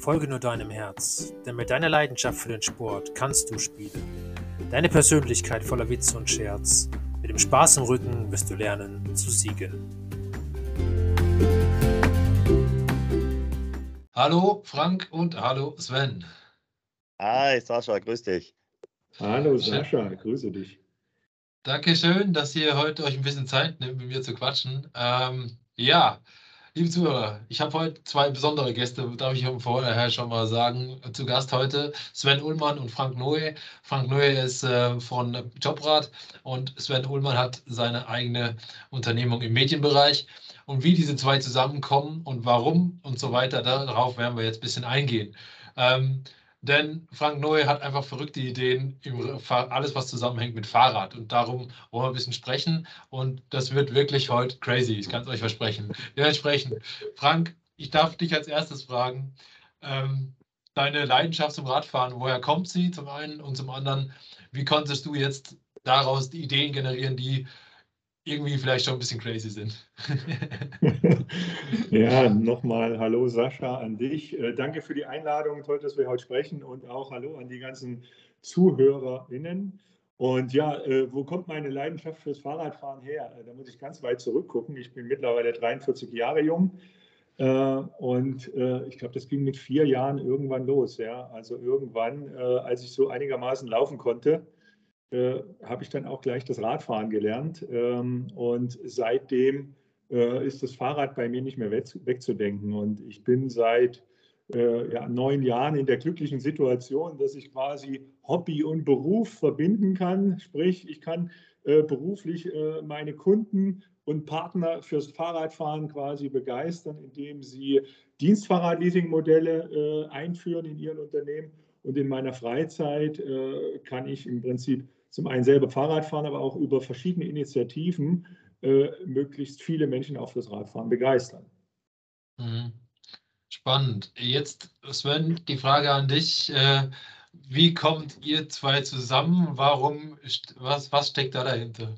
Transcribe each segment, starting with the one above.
Folge nur deinem Herz, denn mit deiner Leidenschaft für den Sport kannst du spielen. Deine Persönlichkeit voller Witz und Scherz. Mit dem Spaß im Rücken wirst du lernen zu siegen. Hallo Frank und hallo Sven. Hi Sascha, grüß dich. Hallo Sascha, grüße dich. Dankeschön, dass ihr heute euch ein bisschen Zeit nimmt, mit mir zu quatschen. Ähm, ja, Liebe Zuhörer, ich habe heute zwei besondere Gäste, darf ich vorher schon mal sagen. Zu Gast heute Sven Ullmann und Frank Noe. Frank Noe ist äh, von Jobrad und Sven Ullmann hat seine eigene Unternehmung im Medienbereich. Und wie diese zwei zusammenkommen und warum und so weiter, darauf werden wir jetzt ein bisschen eingehen. Ähm, denn Frank Noe hat einfach verrückte Ideen, über alles, was zusammenhängt mit Fahrrad. Und darum wollen wir ein bisschen sprechen. Und das wird wirklich heute crazy, ich kann es euch versprechen. Dementsprechend, Frank, ich darf dich als erstes fragen, ähm, deine Leidenschaft zum Radfahren, woher kommt sie zum einen? Und zum anderen, wie konntest du jetzt daraus die Ideen generieren, die irgendwie vielleicht schon ein bisschen crazy sind. ja, nochmal Hallo Sascha an dich. Äh, danke für die Einladung. Toll, dass wir heute sprechen und auch Hallo an die ganzen ZuhörerInnen. Und ja, äh, wo kommt meine Leidenschaft fürs Fahrradfahren her? Äh, da muss ich ganz weit zurückgucken. Ich bin mittlerweile 43 Jahre jung. Und ich glaube, das ging mit vier Jahren irgendwann los. Also irgendwann, als ich so einigermaßen laufen konnte, äh, habe ich dann auch gleich das Radfahren gelernt. Ähm, und seitdem äh, ist das Fahrrad bei mir nicht mehr weg, wegzudenken. Und ich bin seit äh, ja, neun Jahren in der glücklichen Situation, dass ich quasi Hobby und Beruf verbinden kann. Sprich, ich kann äh, beruflich äh, meine Kunden und Partner fürs Fahrradfahren quasi begeistern, indem sie Dienstfahrrad-Leasing-Modelle äh, einführen in ihren Unternehmen. Und in meiner Freizeit kann ich im Prinzip zum einen selber Fahrrad fahren, aber auch über verschiedene Initiativen äh, möglichst viele Menschen auf das Radfahren begeistern. Mhm. Spannend. Jetzt, Sven, die Frage an dich. Äh, wie kommt ihr zwei zusammen? Warum, was, was steckt da dahinter?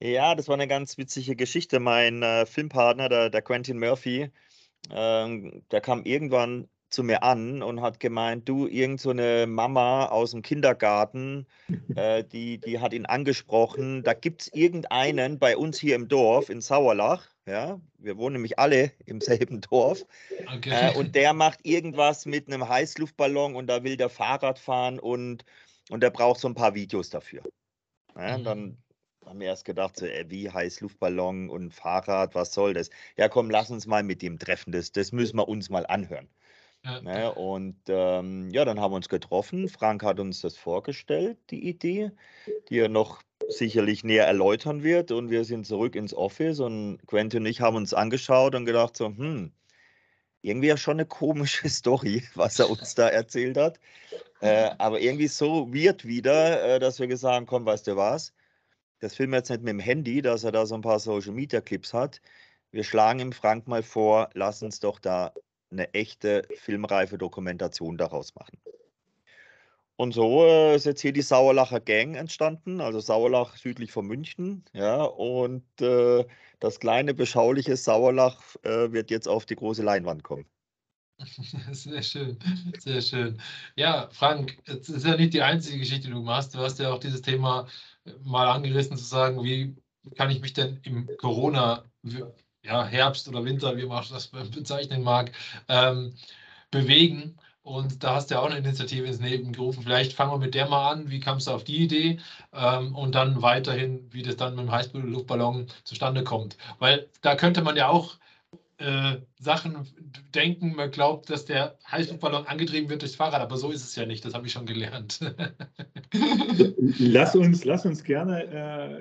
Ja, das war eine ganz witzige Geschichte. Mein äh, Filmpartner, der, der Quentin Murphy, ähm, der kam irgendwann zu mir an und hat gemeint, du, irgend so eine Mama aus dem Kindergarten, äh, die, die hat ihn angesprochen, da gibt es irgendeinen bei uns hier im Dorf in Sauerlach, ja, wir wohnen nämlich alle im selben Dorf, okay. äh, und der macht irgendwas mit einem Heißluftballon und da will der Fahrrad fahren und, und der braucht so ein paar Videos dafür. Ja, mhm. Dann haben wir erst gedacht, so, ey, wie Heißluftballon und Fahrrad, was soll das? Ja, komm, lass uns mal mit ihm treffen, das, das müssen wir uns mal anhören. Ja. Ne? Und ähm, ja, dann haben wir uns getroffen. Frank hat uns das vorgestellt, die Idee, die er noch sicherlich näher erläutern wird. Und wir sind zurück ins Office und Quentin und ich haben uns angeschaut und gedacht so, hm, irgendwie ja schon eine komische Story, was er uns da erzählt hat. Äh, aber irgendwie so wird wieder, äh, dass wir gesagt haben, komm, weißt du was, das filmen wir jetzt nicht mit dem Handy, dass er da so ein paar Social Media Clips hat. Wir schlagen ihm Frank mal vor, lass uns doch da eine echte filmreife Dokumentation daraus machen. Und so äh, ist jetzt hier die Sauerlacher Gang entstanden, also Sauerlach südlich von München. Ja, und äh, das kleine, beschauliche Sauerlach äh, wird jetzt auf die große Leinwand kommen. Sehr schön, sehr schön. Ja, Frank, es ist ja nicht die einzige Geschichte, die du machst. Du hast ja auch dieses Thema mal angerissen, zu sagen, wie kann ich mich denn im Corona ja, Herbst oder Winter, wie man das bezeichnen mag, ähm, bewegen. Und da hast du ja auch eine Initiative ins Leben gerufen. Vielleicht fangen wir mit der mal an. Wie kamst du auf die Idee? Ähm, und dann weiterhin, wie das dann mit dem Heißluftballon zustande kommt. Weil da könnte man ja auch äh, Sachen denken. Man glaubt, dass der Heißluftballon angetrieben wird durchs Fahrrad, aber so ist es ja nicht. Das habe ich schon gelernt. lass, uns, lass uns gerne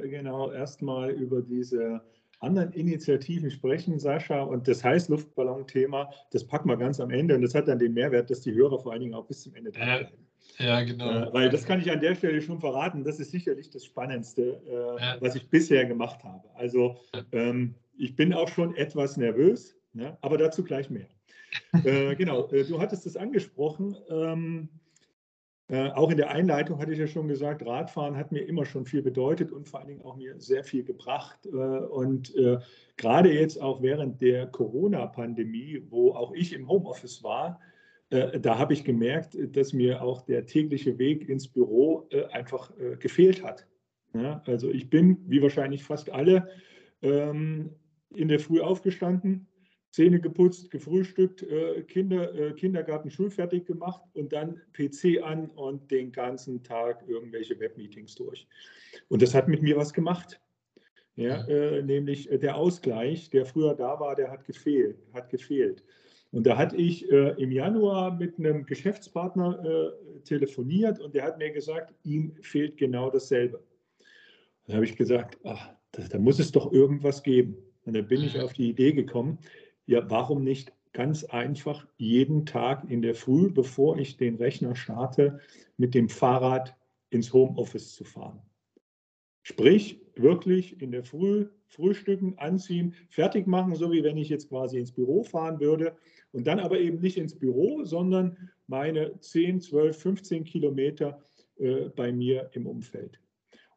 äh, genau erstmal über diese anderen Initiativen sprechen, Sascha. Und das Heißluftballon-Thema, das packen wir ganz am Ende. Und das hat dann den Mehrwert, dass die Hörer vor allen Dingen auch bis zum Ende dranbleiben. Ja, genau. Äh, weil das kann ich an der Stelle schon verraten. Das ist sicherlich das Spannendste, äh, ja. was ich bisher gemacht habe. Also ähm, ich bin auch schon etwas nervös, ja, aber dazu gleich mehr. äh, genau, äh, du hattest es angesprochen. Ähm, Äh, auch in der Einleitung hatte ich ja schon gesagt, Radfahren hat mir immer schon viel bedeutet und vor allen Dingen auch mir sehr viel gebracht. Äh, und äh, gerade jetzt auch während der Corona-Pandemie, wo auch ich im Homeoffice war, äh, da habe ich gemerkt, dass mir auch der tägliche Weg ins Büro äh, einfach gefehlt hat. Also ich bin, wie wahrscheinlich fast alle, ähm, in der Früh aufgestanden, Zähne geputzt, gefrühstückt, äh, Kinder, äh, Kindergarten schulfertig gemacht und dann PC an und den ganzen Tag irgendwelche Webmeetings durch. Und das hat mit mir was gemacht. Ja, äh, nämlich äh, der Ausgleich, der früher da war, der hat gefehlt. Hat gefehlt. Und da hatte ich äh, im Januar mit einem Geschäftspartner äh, telefoniert und der hat mir gesagt, ihm fehlt genau dasselbe. Da habe ich gesagt, ach, da, da muss es doch irgendwas geben. Und dann bin ich auf die Idee gekommen, ja, warum nicht ganz einfach jeden Tag in der Früh, bevor ich den Rechner starte, mit dem Fahrrad ins Homeoffice zu fahren. Sprich, wirklich in der Früh frühstücken, anziehen, fertig machen, so wie wenn ich jetzt quasi ins Büro fahren würde. Und dann aber eben nicht ins Büro, sondern meine 10, 12, 15 Kilometer äh, bei mir im Umfeld.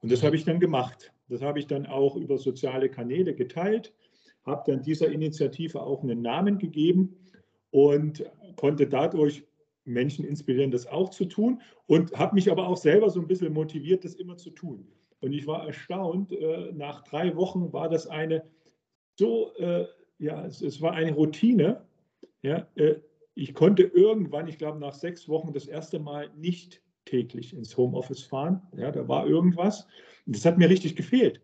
Und das habe ich dann gemacht. Das habe ich dann auch über soziale Kanäle geteilt habe dann dieser Initiative auch einen Namen gegeben und konnte dadurch Menschen inspirieren, das auch zu tun und habe mich aber auch selber so ein bisschen motiviert, das immer zu tun. Und ich war erstaunt, äh, nach drei Wochen war das eine so, äh, ja, es, war eine Routine. Ja, äh, ich konnte irgendwann, ich glaube nach sechs Wochen, das erste Mal nicht täglich ins Homeoffice fahren. Ja, da war irgendwas. Und das hat mir richtig gefehlt.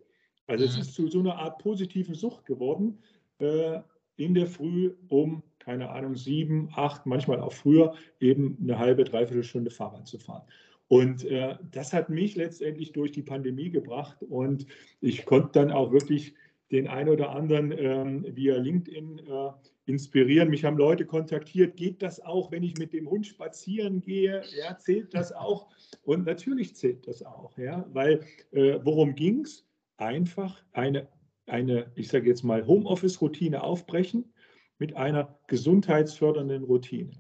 Also es ist zu so einer Art positiven Sucht geworden, äh, in der Früh um, keine Ahnung, sieben, acht, manchmal auch früher, eben eine halbe, dreiviertel Stunde Fahrrad zu fahren. Und äh, das hat mich letztendlich durch die Pandemie gebracht und ich konnte dann auch wirklich den einen oder anderen ähm, via LinkedIn äh, inspirieren. Mich haben Leute kontaktiert, geht das auch, wenn ich mit dem Hund spazieren gehe? Ja, zählt das auch? Und natürlich zählt das auch, ja, weil äh, worum ging es? Einfach eine, eine ich sage jetzt mal, Homeoffice-Routine aufbrechen mit einer gesundheitsfördernden Routine.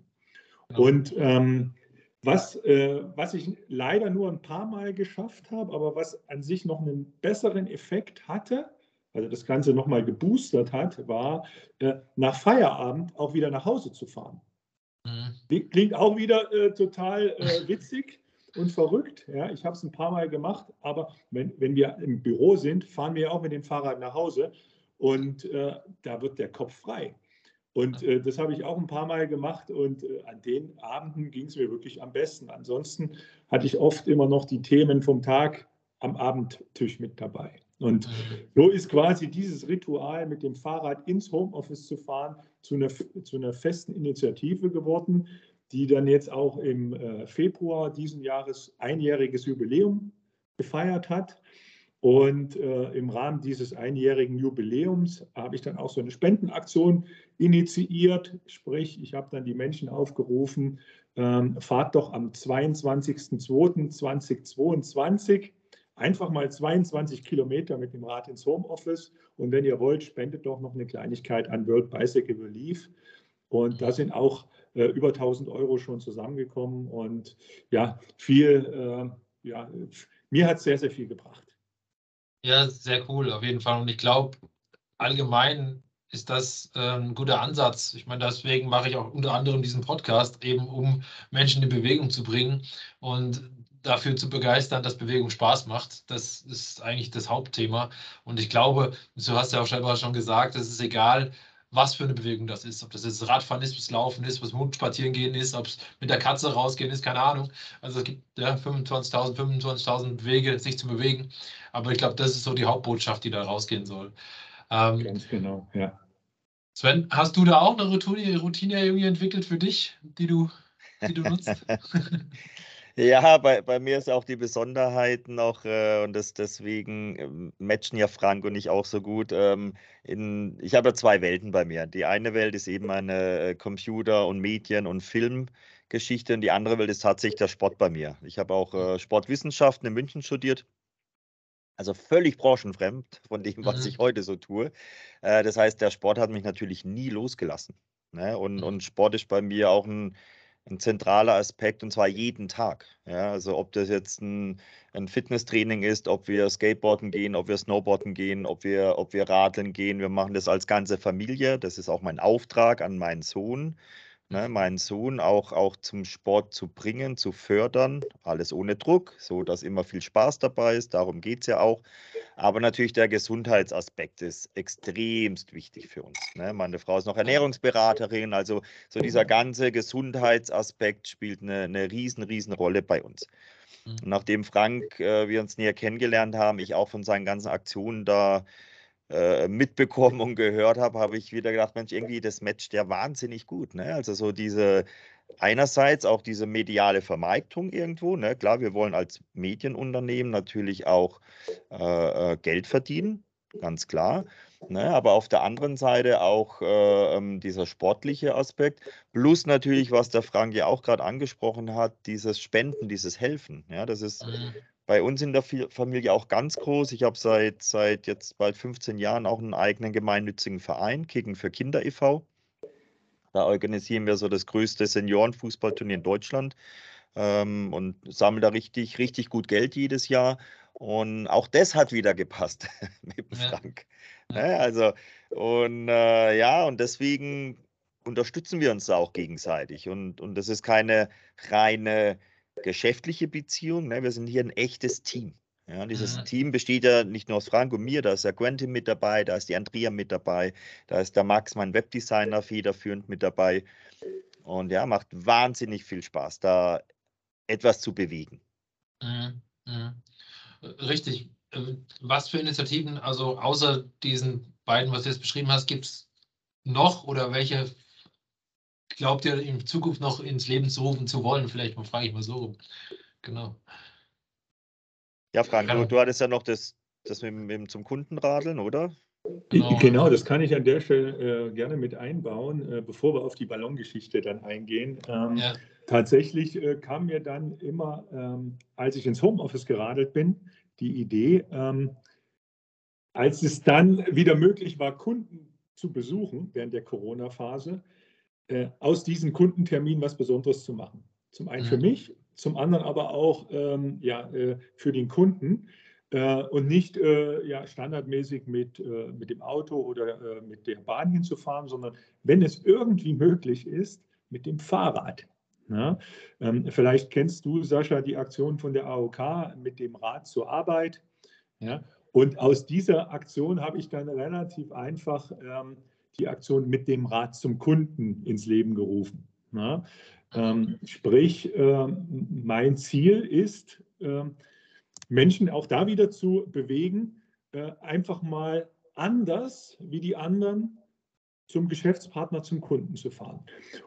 Genau. Und ähm, was, äh, was ich leider nur ein paar Mal geschafft habe, aber was an sich noch einen besseren Effekt hatte, also das Ganze nochmal geboostert hat, war äh, nach Feierabend auch wieder nach Hause zu fahren. Mhm. Klingt auch wieder äh, total äh, witzig, und verrückt. Ja, ich habe es ein paar Mal gemacht, aber wenn, wenn wir im Büro sind, fahren wir auch mit dem Fahrrad nach Hause und äh, da wird der Kopf frei. Und äh, das habe ich auch ein paar Mal gemacht und äh, an den Abenden ging es mir wirklich am besten. Ansonsten hatte ich oft immer noch die Themen vom Tag am Abendtisch mit dabei. Und so ist quasi dieses Ritual mit dem Fahrrad ins Homeoffice zu fahren zu einer, zu einer festen Initiative geworden, die dann jetzt auch im äh, Februar diesen Jahres einjähriges Jubiläum gefeiert hat. Und äh, im Rahmen dieses einjährigen Jubiläums habe ich dann auch so eine Spendenaktion initiiert. Sprich, ich habe dann die Menschen aufgerufen, ähm, fahrt doch am 22.02.2022 einfach mal 22 Kilometer mit dem Rad ins Homeoffice. Und wenn ihr wollt, spendet doch noch eine Kleinigkeit an World Bicycle Relief. Und da sind auch äh, über 1000 Euro schon zusammengekommen und ja, viel, äh, ja, mir hat es sehr, sehr viel gebracht. Ja, sehr cool, auf jeden Fall. Und ich glaube, allgemein ist das äh, ein guter Ansatz. Ich meine, deswegen mache ich auch unter anderem diesen Podcast, eben um Menschen in Bewegung zu bringen und dafür zu begeistern, dass Bewegung Spaß macht. Das ist eigentlich das Hauptthema. Und ich glaube, du hast ja auch selber schon gesagt, es ist egal, was für eine Bewegung das ist. Ob das jetzt Radfahren ist, was Laufen ist, was Hund spazieren gehen ist, ob es mit der Katze rausgehen ist, keine Ahnung. Also es gibt ja 25.000, 25.000 Wege, sich zu bewegen. Aber ich glaube, das ist so die Hauptbotschaft, die da rausgehen soll. Ähm, Ganz genau, ja. Sven, hast du da auch eine Routine, Routine irgendwie entwickelt für dich, die du, die du nutzt? Ja, bei, bei mir ist auch die Besonderheit noch, äh, und das, deswegen ähm, matchen ja Frank und ich auch so gut. Ähm, in, ich habe ja zwei Welten bei mir. Die eine Welt ist eben eine äh, Computer- und Medien- und Filmgeschichte und die andere Welt ist tatsächlich der Sport bei mir. Ich habe auch äh, Sportwissenschaften in München studiert. Also völlig branchenfremd von dem, was mhm. ich heute so tue. Äh, das heißt, der Sport hat mich natürlich nie losgelassen. Ne? Und, mhm. und Sport ist bei mir auch ein ein zentraler Aspekt und zwar jeden Tag. Ja, also ob das jetzt ein, ein Fitnesstraining ist, ob wir Skateboarden gehen, ob wir Snowboarden gehen, ob wir, ob wir Radeln gehen. Wir machen das als ganze Familie. Das ist auch mein Auftrag an meinen Sohn ne, meinen Sohn auch, auch zum Sport zu bringen, zu fördern. Alles ohne Druck, so dass immer viel Spaß dabei ist. Darum geht es ja auch. Aber natürlich der Gesundheitsaspekt ist extremst wichtig für uns. Ne? Meine Frau ist noch Ernährungsberaterin, also so dieser ganze Gesundheitsaspekt spielt eine, eine riesen, riesen Rolle bei uns. Mhm. Nachdem Frank, äh, wir uns näher kennengelernt haben, ich auch von seinen ganzen Aktionen da äh, mitbekommen und gehört habe, habe ich wieder gedacht, Mensch, irgendwie das matcht ja wahnsinnig gut. Ne? Also so diese einerseits auch diese mediale Vermarktung irgendwo. Ne? Klar, wir wollen als Medienunternehmen natürlich auch äh, äh Geld verdienen, ganz klar. Ne? Aber auf der anderen Seite auch äh, ähm, dieser sportliche Aspekt, plus natürlich, was der Frank ja auch gerade angesprochen hat, dieses Spenden, dieses Helfen. Ja, das ist mhm bei uns in der Familie auch ganz groß. Ich habe seit, seit jetzt bald 15 Jahren auch einen eigenen gemeinnützigen Verein, Kicken für Kinder e.V. Da organisieren wir so das größte Seniorenfußballturnier in Deutschland ähm, und sammeln da richtig, richtig gut Geld jedes Jahr. Und auch das hat wieder gepasst mit dem ja. Frank. Ja. Ne, also, und äh, ja, und deswegen unterstützen wir uns da auch gegenseitig. Und, und das ist keine reine geschäftliche Beziehung. Ne? Wir sind hier ein echtes Team. Ja, dieses mhm. Team besteht ja nicht nur aus Frank und mir, da ist der Quentin mit dabei, da ist die Andrea mit dabei, da ist der Max, mein Webdesigner, federführend mit dabei. Und ja, macht wahnsinnig viel Spaß, da etwas zu bewegen. Mhm. Mhm. Richtig. Ähm, was für Initiativen, also außer diesen beiden, was du jetzt beschrieben hast, gibt es noch oder welche glaubt ihr in Zukunft noch ins Leben zu rufen zu wollen? Vielleicht frage ich mal so rum. Genau. Ja, Frank, du, du hattest ja noch das, das mit, mit zum Kundenradeln, oder? Genau. genau, das kann ich an der Stelle äh, gerne mit einbauen, äh, bevor wir auf die Ballongeschichte dann eingehen. Ähm, ja. Tatsächlich äh, kam mir dann immer, ähm, als ich ins Homeoffice geradelt bin, die Idee, ähm, als es dann wieder möglich war, Kunden zu besuchen während der Corona-Phase, äh, aus diesem Kundentermin was Besonderes zu machen. Zum einen mhm. für mich, zum anderen aber auch ähm, ja, äh, für den Kunden äh, und nicht äh, ja, standardmäßig mit, äh, mit dem Auto oder mit der Bahn hinzufahren, sondern wenn es irgendwie möglich ist, mit dem Fahrrad. Ja, ähm, vielleicht kennst du, Sascha, die Aktion von der AOK mit dem Rad zur Arbeit. Ja, und aus dieser Aktion habe ich dann relativ einfach ähm, die Aktion mit dem Rat zum Kunden ins Leben gerufen. Ja, ähm, sprich, äh, mein Ziel ist, äh, Menschen auch da wieder zu bewegen, äh, einfach mal anders wie die anderen zum Geschäftspartner, zum Kunden zu fahren.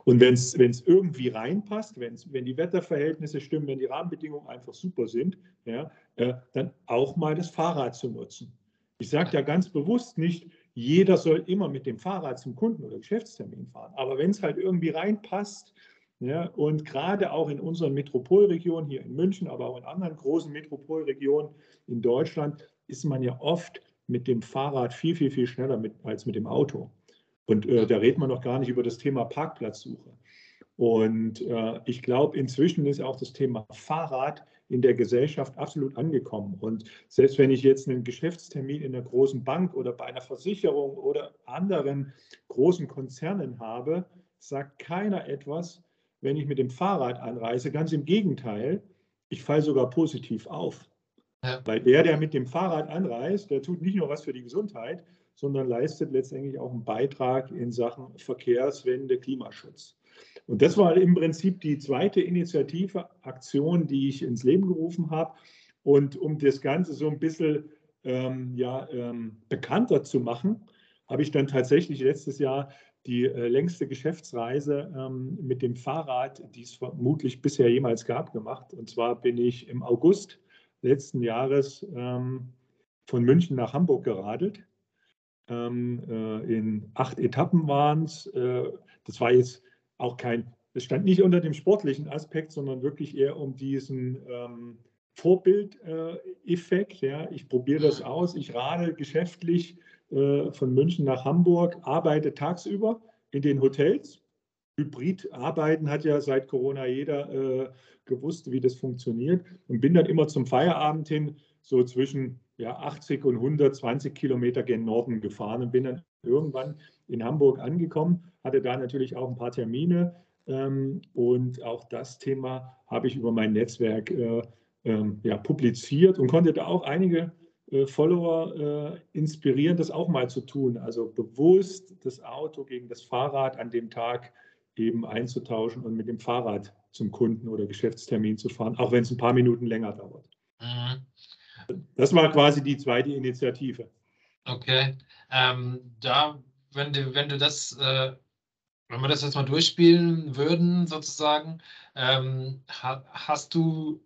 Und wenn es irgendwie reinpasst, wenn's, wenn die Wetterverhältnisse stimmen, wenn die Rahmenbedingungen einfach super sind, ja, äh, dann auch mal das Fahrrad zu nutzen. Ich sage ja ganz bewusst nicht, jeder soll immer mit dem Fahrrad zum Kunden oder Geschäftstermin fahren. Aber wenn es halt irgendwie reinpasst, ja, und gerade auch in unseren Metropolregionen, hier in München, aber auch in anderen großen Metropolregionen in Deutschland, ist man ja oft mit dem Fahrrad viel, viel, viel schneller mit, als mit dem Auto. Und äh, da redet man noch gar nicht über das Thema Parkplatzsuche. Und äh, ich glaube, inzwischen ist auch das Thema Fahrrad in der Gesellschaft absolut angekommen. Und selbst wenn ich jetzt einen Geschäftstermin in einer großen Bank oder bei einer Versicherung oder anderen großen Konzernen habe, sagt keiner etwas, wenn ich mit dem Fahrrad anreise. Ganz im Gegenteil, ich falle sogar positiv auf. Ja. Weil der, der mit dem Fahrrad anreist, der tut nicht nur was für die Gesundheit, sondern leistet letztendlich auch einen Beitrag in Sachen Verkehrswende, Klimaschutz. Und das war im Prinzip die zweite Initiative, Aktion, die ich ins Leben gerufen habe. Und um das Ganze so ein bisschen ähm, ja, ähm, bekannter zu machen, habe ich dann tatsächlich letztes Jahr die äh, längste Geschäftsreise ähm, mit dem Fahrrad, die es vermutlich bisher jemals gab, gemacht. Und zwar bin ich im August letzten Jahres ähm, von München nach Hamburg geradelt. Ähm, äh, in acht Etappen waren es. Äh, das war jetzt auch kein, es stand nicht unter dem sportlichen Aspekt, sondern wirklich eher um diesen ähm, Vorbildeffekt. Äh, ja. Ich probiere das aus, ich rade geschäftlich äh, von München nach Hamburg, arbeite tagsüber in den Hotels Hybrid arbeiten hat ja seit Corona jeder äh, gewusst, wie das funktioniert und bin dann immer zum Feierabend hin so zwischen ja, 80 und 120 Kilometer gen Norden gefahren und bin dann irgendwann in Hamburg angekommen, hatte da natürlich auch ein paar Termine ähm, und auch das Thema habe ich über mein Netzwerk äh, äh, ja, publiziert und konnte da auch einige äh, Follower äh, inspirieren, das auch mal zu tun. Also bewusst das Auto gegen das Fahrrad an dem Tag eben einzutauschen und mit dem Fahrrad zum Kunden oder Geschäftstermin zu fahren, auch wenn es ein paar Minuten länger dauert. Mhm. Das war quasi die zweite Initiative. Okay. Ähm, da, wenn du, wenn du das, äh, wenn wir das jetzt mal durchspielen würden, sozusagen, ähm, ha, hast du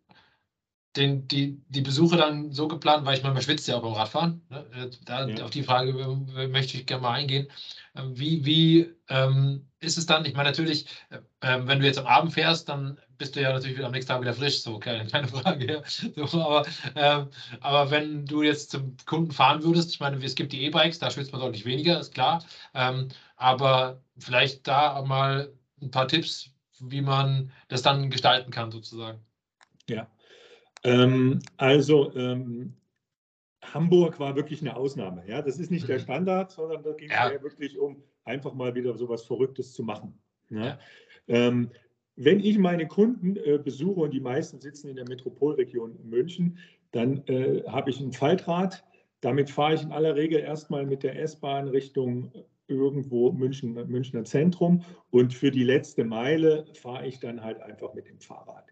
den, die, die Besuche dann so geplant, weil ich meine, man schwitzt ja auch beim Radfahren. Ne? Äh, da, ja. Auf die Frage äh, möchte ich gerne mal eingehen. Ähm, wie, wie ähm, ist es dann? Ich meine, natürlich, äh, wenn du jetzt am Abend fährst, dann bist du ja natürlich wieder am nächsten Tag wieder frisch, so keine, keine Frage. Ja. So, aber, ähm, aber wenn du jetzt zum Kunden fahren würdest, ich meine, es gibt die E-Bikes, da schwitzt man deutlich weniger, ist klar. Ähm, aber vielleicht da mal ein paar Tipps, wie man das dann gestalten kann, sozusagen. Ja, ähm, also ähm, Hamburg war wirklich eine Ausnahme. Ja? Das ist nicht der mhm. Standard, sondern da ging es ja. wirklich um einfach mal wieder so was Verrücktes zu machen. Ja? Ähm, wenn ich meine Kunden äh, besuche und die meisten sitzen in der Metropolregion München, dann äh, habe ich ein Faltrad. Damit fahre ich in aller Regel erstmal mit der S-Bahn Richtung irgendwo München, Münchner Zentrum und für die letzte Meile fahre ich dann halt einfach mit dem Fahrrad.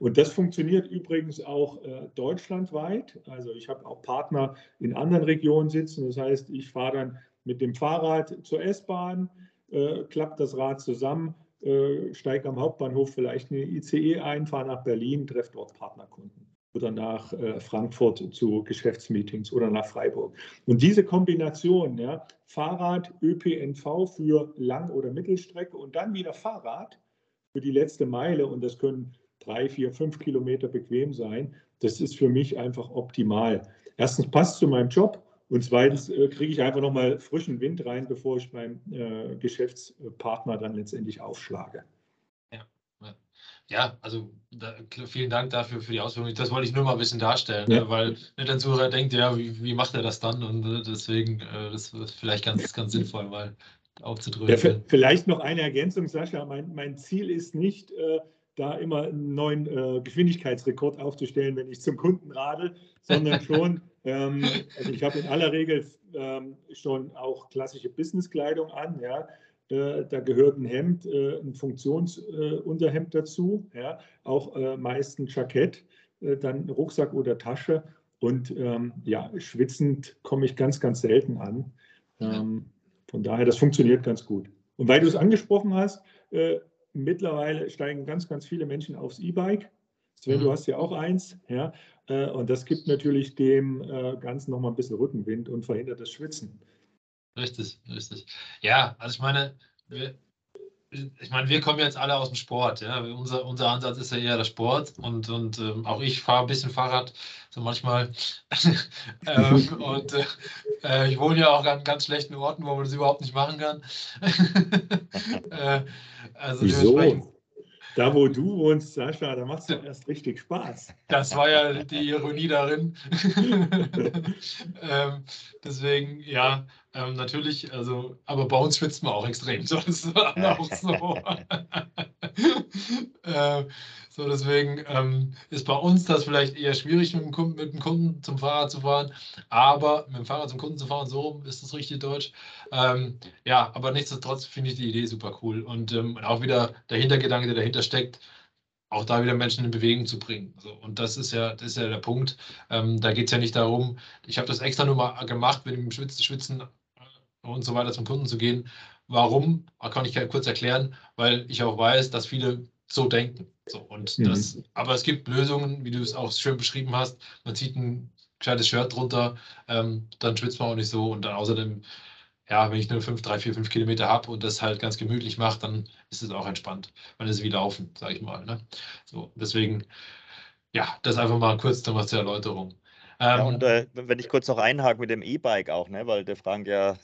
Und das funktioniert übrigens auch äh, deutschlandweit. Also ich habe auch Partner in anderen Regionen sitzen. Das heißt, ich fahre dann mit dem Fahrrad zur S-Bahn, äh, klappt das Rad zusammen, äh, steige am Hauptbahnhof vielleicht eine ICE ein, fahre nach Berlin, treffe dort Partnerkunden oder nach äh, Frankfurt zu Geschäftsmeetings oder nach Freiburg. Und diese Kombination, ja, Fahrrad, ÖPNV für Lang- oder Mittelstrecke und dann wieder Fahrrad für die letzte Meile und das können drei, vier, fünf Kilometer bequem sein. Das ist für mich einfach optimal. Erstens passt zu meinem Job und zweitens äh, kriege ich einfach nochmal frischen Wind rein, bevor ich meinem äh, Geschäftspartner dann letztendlich aufschlage. Ja, ja also da, vielen Dank dafür für die Ausführung. Das wollte ich nur mal ein bisschen darstellen, ja. ne, weil der Zuhörer denkt, ja, wie, wie macht er das dann? Und äh, deswegen, äh, das ist vielleicht ganz, ganz sinnvoll, weil aufzudröseln. Ja, vielleicht noch eine Ergänzung, Sascha. Mein, mein Ziel ist nicht, äh, da immer einen neuen äh, Geschwindigkeitsrekord aufzustellen, wenn ich zum Kunden radel, sondern schon, ähm, also ich habe in aller Regel ähm, schon auch klassische Businesskleidung an, ja. Äh, da gehört ein Hemd, äh, ein Funktionsunterhemd dazu, ja, auch äh, meist ein Jackett, äh, dann Rucksack oder Tasche und ähm, ja, schwitzend komme ich ganz, ganz selten an. Ähm, von daher, das funktioniert ganz gut. Und weil du es angesprochen hast, äh, mittlerweile steigen ganz, ganz viele Menschen aufs E-Bike. Sven, mhm. du hast ja auch eins, ja. Äh, und das gibt natürlich dem äh, Ganzen nochmal ein bisschen Rückenwind und verhindert das Schwitzen. Richtig, richtig. Ja, also ich meine, wir, ich meine, wir kommen jetzt alle aus dem Sport. Ja? Unser, unser Ansatz ist ja eher der Sport und, und ähm, auch ich fahre ein bisschen Fahrrad, so manchmal. ähm, und äh, äh, ich wohne ja auch an ganz schlechten Orten, wo man das überhaupt nicht machen kann. äh, also Wieso? Da, wo du wohnst, Sascha, da macht es doch erst richtig Spaß. Das war ja die Ironie darin. ähm, deswegen, ja, ähm, natürlich, also, aber bei uns schwitzt man auch extrem. So, das war auch so. äh, so, deswegen ähm, ist bei uns das vielleicht eher schwierig, mit dem, Kunden, mit dem, Kunden, zum Fahrrad zu fahren. Aber mit dem Fahrrad zum Kunden zu fahren, so ist das richtig deutsch. Ähm, ja, aber nichtsdestotrotz finde ich die Idee super cool. Und, ähm, und auch wieder der Hintergedanke, der dahinter steckt, auch da wieder Menschen in Bewegung zu bringen. Also, und das ist ja, das ist ja der Punkt. Ähm, da geht es ja nicht darum, ich habe das extra nur mal gemacht, mit dem Schwitzen, Schwitzen und so weiter zum Kunden zu gehen. Warum? Kann ich kurz erklären, weil ich auch weiß, dass viele so denken. So, und mhm. das, aber es gibt Lösungen, wie du es auch schön beschrieben hast. Man zieht ein gescheites Shirt drunter, ähm, dann schwitzt man auch nicht so. Und dann außerdem, ja, wenn ich nur 5, 3, 4, 5 Kilometer habe und das halt ganz gemütlich mache, dann ist es auch entspannt. Man ist wie laufen, sage ich mal. Ne? So, deswegen, ja, das einfach mal kurz nochmal zur Erläuterung. Ähm, ja, und äh, wenn ich kurz noch einhake mit dem E-Bike auch, ne, weil der fragen ja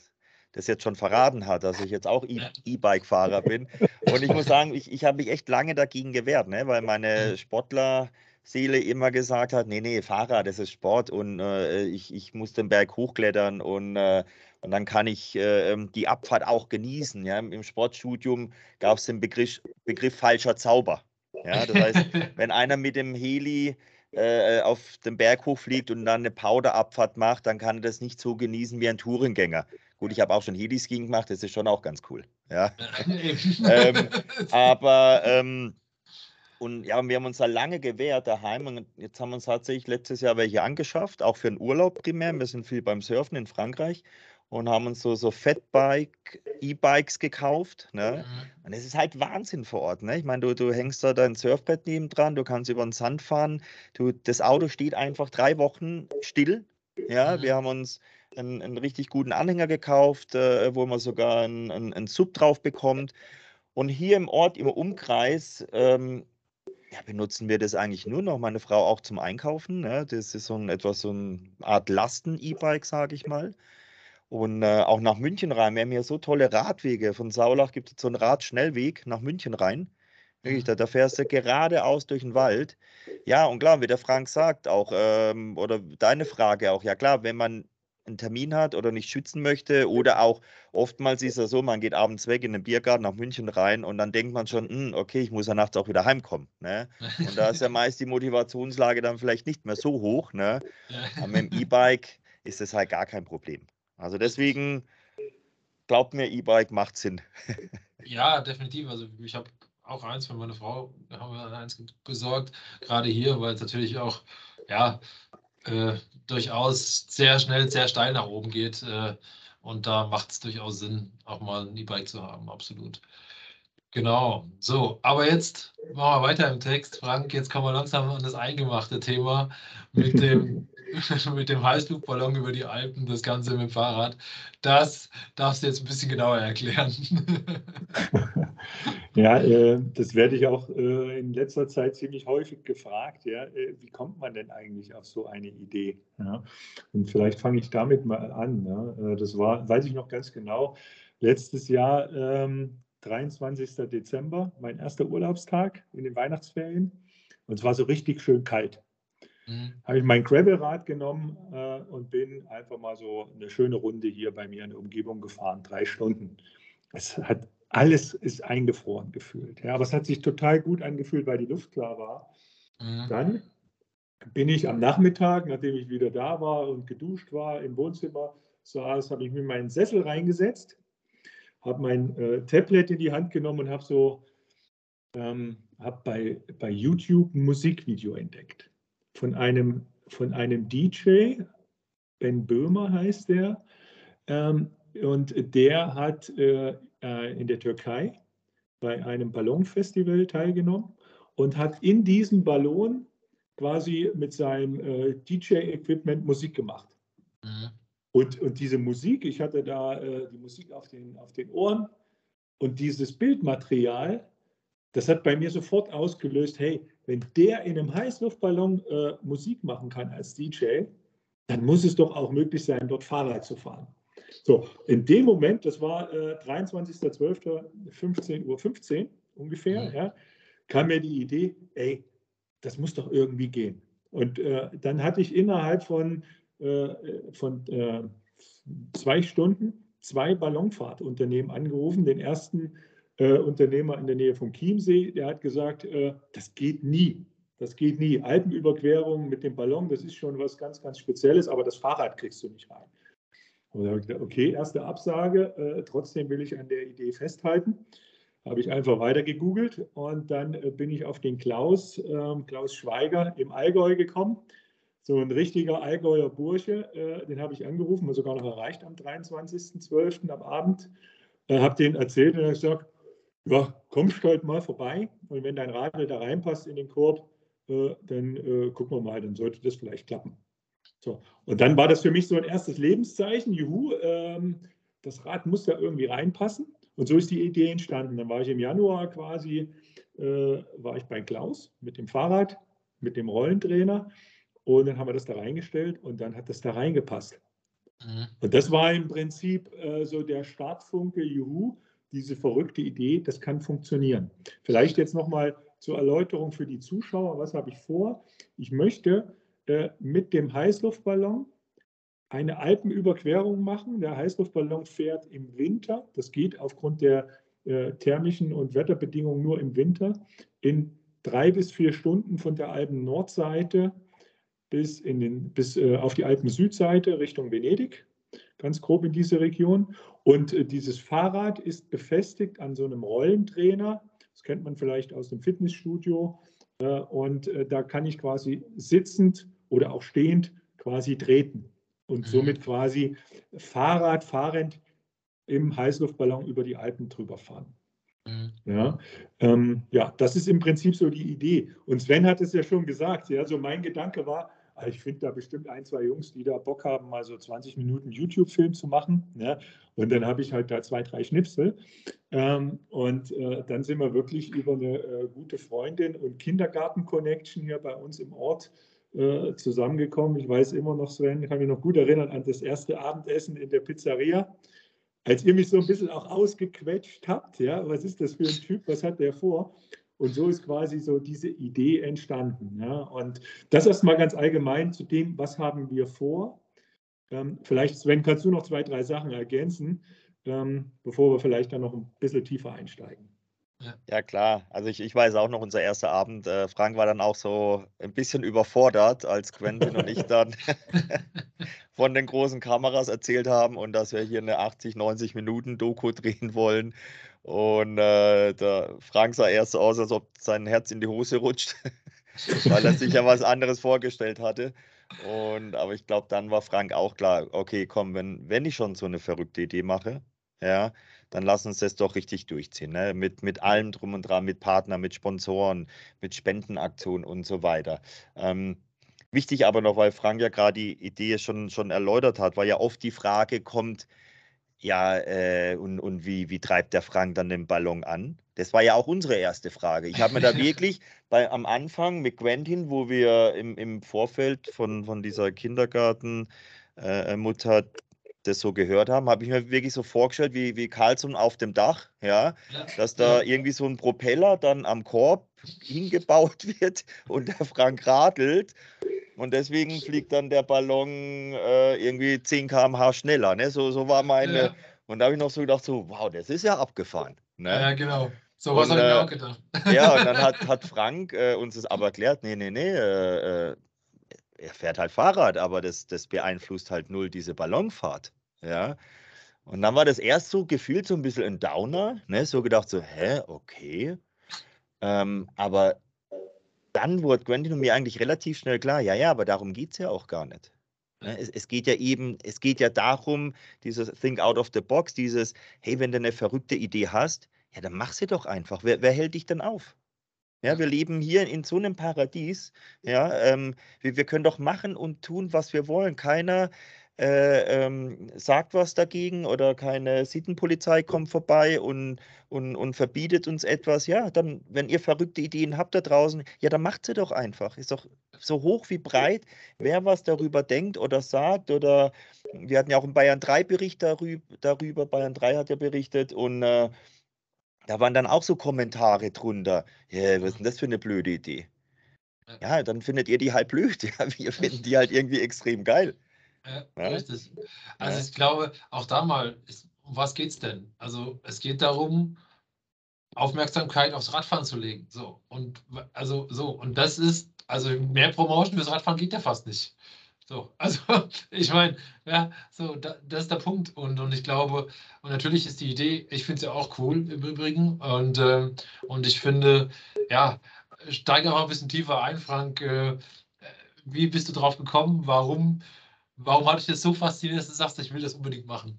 das jetzt schon verraten hat, dass ich jetzt auch E- E-Bike-Fahrer bin. Und ich muss sagen, ich, ich habe mich echt lange dagegen gewehrt, ne? weil meine Sportlerseele immer gesagt hat, nee, nee, Fahrrad, das ist Sport und äh, ich, ich muss den Berg hochklettern und, äh, und dann kann ich äh, ähm, die Abfahrt auch genießen. Ja? Im Sportstudium gab es den Begriff, Begriff falscher Zauber. Ja? Das heißt, wenn einer mit dem Heli äh, auf den Berg hochfliegt und dann eine Powderabfahrt macht, dann kann er das nicht so genießen wie ein Tourengänger. Gut, ich habe auch schon Heliskiing gemacht, das ist schon auch ganz cool. Ja. ähm, aber ähm, und ja, wir haben uns da lange gewehrt daheim und jetzt haben wir uns tatsächlich letztes Jahr welche angeschafft, auch für den Urlaub primär. Wir sind viel beim Surfen in Frankreich und haben uns so, so Fatbike, E-Bikes gekauft. Ne? Mhm. Und es ist halt Wahnsinn vor Ort. Ne? Ich meine, du, du hängst da dein Surfbrett nebendran, du kannst über den Sand fahren. Du, das Auto steht einfach drei Wochen still. Ja, Mhm. wir haben uns einen, einen richtig guten Anhänger gekauft, äh, wo man sogar einen, einen, einen Sub drauf bekommt. Und hier im Ort, im Umkreis, ähm, ja, benutzen wir das eigentlich nur noch, meine Frau auch zum Einkaufen. Ne? Das ist so ein, etwas so eine Art Lasten-E-Bike, sage ich mal. Und äh, auch nach München rein. Wir haben hier so tolle Radwege. Von Saulach gibt es so einen Radschnellweg nach München rein. Wirklich, Mhm. da, da fährst du geradeaus durch den Wald. Ja, und klar, wie der Frank sagt, auch, ähm, oder deine Frage auch, ja klar, wenn man einen Termin hat oder nicht schützen möchte, oder auch oftmals ist es so, man geht abends weg in den Biergarten nach München rein und dann denkt man schon, "Hm, okay, ich muss ja nachts auch wieder heimkommen. Ne? Und da ist ja meist die Motivationslage dann vielleicht nicht mehr so hoch. Ne? Aber mit dem E-Bike ist das halt gar kein Problem. Also deswegen, glaubt mir, E-Bike macht Sinn. Ja, definitiv. Also ich habe auch eins für meine Frau, haben wir eins besorgt, gerade hier, weil es natürlich auch ja, äh, durchaus sehr schnell, sehr steil nach oben geht. Äh, und da macht es durchaus Sinn, auch mal ein E-Bike zu haben, absolut. Genau, so, aber jetzt machen wir weiter im Text. Frank, jetzt kommen wir langsam an das eingemachte Thema mit dem, mit dem Heißluftballon über die Alpen, das Ganze mit dem Fahrrad. Das darfst du jetzt ein bisschen genauer erklären. Ja, äh, das werde ich auch äh, in letzter Zeit ziemlich häufig gefragt. Ja, äh, wie kommt man denn eigentlich auf so eine Idee? Ja, und vielleicht fange ich damit mal an. Ja. Äh, das war, weiß ich noch ganz genau, letztes Jahr, ähm, 23. Dezember, mein erster Urlaubstag in den Weihnachtsferien. Und es war so richtig schön kalt. Mhm. Habe ich mein Gravelrad genommen äh, und bin einfach mal so eine schöne Runde hier bei mir in der Umgebung gefahren, drei Stunden. Es hat alles ist eingefroren gefühlt. Ja, aber es hat sich total gut angefühlt, weil die Luft klar war. Mhm. Dann bin ich am Nachmittag, nachdem ich wieder da war und geduscht war im Wohnzimmer saß, habe ich mir meinen Sessel reingesetzt, habe mein äh, Tablet in die Hand genommen und habe so ähm, habe bei, bei YouTube ein Musikvideo entdeckt von einem, von einem DJ, Ben Böhmer heißt der, ähm, und der hat äh, äh, in der Türkei bei einem Ballonfestival teilgenommen und hat in diesem Ballon quasi mit seinem äh, DJ-Equipment Musik gemacht. Mhm. Und, und diese Musik, ich hatte da äh, die Musik auf den, auf den Ohren und dieses Bildmaterial, das hat bei mir sofort ausgelöst, hey, wenn der in einem Heißluftballon äh, Musik machen kann als DJ, dann muss es doch auch möglich sein, dort Fahrrad zu fahren. So, in dem Moment, das war äh, 23.12.15 Uhr 15 ungefähr, Mhm. ja, kam mir die Idee, ey, das muss doch irgendwie gehen. Und äh, dann hatte ich innerhalb von, äh, von äh, zwei Stunden zwei Ballonfahrtunternehmen angerufen. Den ersten äh, Unternehmer in der Nähe vom Chiemsee, der hat gesagt, äh, das geht nie. Das geht nie. Alpenüberquerung mit dem Ballon, das ist schon was ganz, ganz Spezielles, aber das Fahrrad kriegst du nicht rein. Und ich gedacht, okay, erste Absage, äh, trotzdem will ich an der Idee festhalten. Habe ich einfach weiter gegoogelt und dann äh, bin ich auf den Klaus, ähm, Klaus Schweiger im Allgäu gekommen. So ein richtiger Allgäuer Bursche, äh, den habe ich angerufen, und sogar noch erreicht am 23.12. am Abend. Äh, habe den erzählt und er gesagt, ja, kommst halt mal vorbei und wenn dein Radl da reinpasst in den Korb, äh, dann äh, gucken wir mal, dann sollte das vielleicht klappen. So, und dann war das für mich so ein erstes Lebenszeichen, juhu, ähm, das Rad muss da irgendwie reinpassen. Und so ist die Idee entstanden. Dann war ich im Januar quasi, äh, war ich bei Klaus mit dem Fahrrad, mit dem Rollentrainer und dann haben wir das da reingestellt und dann hat das da reingepasst. Mhm. Und das war im Prinzip äh, so der Startfunke, juhu, diese verrückte Idee, das kann funktionieren. Vielleicht jetzt nochmal zur Erläuterung für die Zuschauer, was habe ich vor? Ich möchte äh, mit dem Heißluftballon eine Alpenüberquerung machen. Der Heißluftballon fährt im Winter, das geht aufgrund der äh, thermischen und Wetterbedingungen nur im Winter, in drei bis vier Stunden von der Alpen-Nordseite bis, in den, bis äh, auf die Alpen-Südseite Richtung Venedig, ganz grob in diese Region. Und äh, dieses Fahrrad ist befestigt an so einem Rollentrainer. Das kennt man vielleicht aus dem Fitnessstudio. Äh, und äh, da kann ich quasi sitzend oder auch stehend quasi treten und mhm. somit quasi Fahrrad fahrend im Heißluftballon über die Alpen drüber fahren. Mhm. Ja, ähm, ja, das ist im Prinzip so die Idee. Und Sven hat es ja schon gesagt. Ja, so mein Gedanke war, ich finde da bestimmt ein, zwei Jungs, die da Bock haben, mal so 20 Minuten YouTube-Film zu machen. Ja, und dann habe ich halt da zwei, drei Schnipsel. Ähm, und äh, dann sind wir wirklich über eine äh, gute Freundin und Kindergarten-Connection hier bei uns im Ort äh, zusammengekommen. Ich weiß immer noch, Sven, ich kann mich noch gut erinnern an das erste Abendessen in der Pizzeria. Als ihr mich so ein bisschen auch ausgequetscht habt, ja, was ist das für ein Typ, was hat der vor? Und so ist quasi so diese Idee entstanden. Ja. Und das erstmal ganz allgemein zu dem, was haben wir vor. Ähm, vielleicht, Sven, kannst du noch zwei, drei Sachen ergänzen, ähm, bevor wir vielleicht dann noch ein bisschen tiefer einsteigen. Ja, klar. Also ich, ich weiß auch noch, unser erster Abend, äh, Frank war dann auch so ein bisschen überfordert, als Quentin und ich dann von den großen Kameras erzählt haben und dass wir hier eine 80, 90 Minuten Doku drehen wollen. Und äh, der Frank sah erst so aus, als ob sein Herz in die Hose rutscht, weil er sich ja was anderes vorgestellt hatte. Und aber ich glaube, dann war Frank auch klar, okay, komm, wenn, wenn ich schon so eine verrückte Idee mache, ja, dann lass uns das doch richtig durchziehen. Ne? Mit, mit allem drum und dran, mit Partnern, mit Sponsoren, mit Spendenaktionen und so weiter. Ähm, wichtig aber noch, weil Frank ja gerade die Idee schon, schon erläutert hat, weil ja oft die Frage kommt, ja, äh, und, und wie, wie treibt der Frank dann den Ballon an? Das war ja auch unsere erste Frage. Ich habe mir da wirklich bei, am Anfang mit Quentin, wo wir im, im Vorfeld von, von dieser Kindergartenmutter äh, das so gehört haben, habe ich mir wirklich so vorgestellt, wie, wie Carlson auf dem Dach, ja, dass da irgendwie so ein Propeller dann am Korb hingebaut wird und der Frank radelt und deswegen fliegt dann der Ballon äh, irgendwie 10 km/h schneller. Ne? So, so war meine. Ja. Und da habe ich noch so gedacht, so, wow, das ist ja abgefahren. Ne? Ja, genau. So was habe ich mir auch gedacht. Ja, und dann hat, hat Frank äh, uns das aber erklärt, nee, nee, nee, äh, äh er fährt halt Fahrrad, aber das, das beeinflusst halt null diese Ballonfahrt. Ja. Und dann war das erst so gefühlt so ein bisschen ein Downer, ne? so gedacht, so, hä, okay. Ähm, aber dann wurde und mir eigentlich relativ schnell klar, ja, ja, aber darum geht es ja auch gar nicht. Ne? Es, es, geht ja eben, es geht ja darum, dieses Think out of the box, dieses, hey, wenn du eine verrückte Idee hast, ja, dann mach sie doch einfach. Wer, wer hält dich denn auf? Ja, wir leben hier in so einem Paradies. Ja, ähm, wir, wir können doch machen und tun, was wir wollen. Keiner äh, ähm, sagt was dagegen oder keine Sittenpolizei kommt vorbei und, und, und verbietet uns etwas, ja, dann, wenn ihr verrückte Ideen habt da draußen, ja, dann macht sie doch einfach. Ist doch so hoch wie breit, wer was darüber denkt oder sagt oder wir hatten ja auch einen Bayern 3 Bericht darüber, darüber. Bayern 3 hat ja berichtet und äh, da waren dann auch so Kommentare drunter. Ja, was ist denn das für eine blöde Idee? Ja, dann findet ihr die halt blöd. Ja, wir finden die halt irgendwie extrem geil. Ja, ja. richtig. Also ich glaube, auch da mal, ist, um was geht es denn? Also es geht darum, Aufmerksamkeit aufs Radfahren zu legen. So. Und also so, und das ist, also mehr Promotion fürs Radfahren geht ja fast nicht. So, also ich meine, ja, so, da, das ist der Punkt. Und, und ich glaube, und natürlich ist die Idee, ich finde es ja auch cool im Übrigen. Und, äh, und ich finde, ja, steige auch ein bisschen tiefer ein, Frank. Äh, wie bist du drauf gekommen? Warum Warum hat dich das so fasziniert, dass du sagst, ich will das unbedingt machen?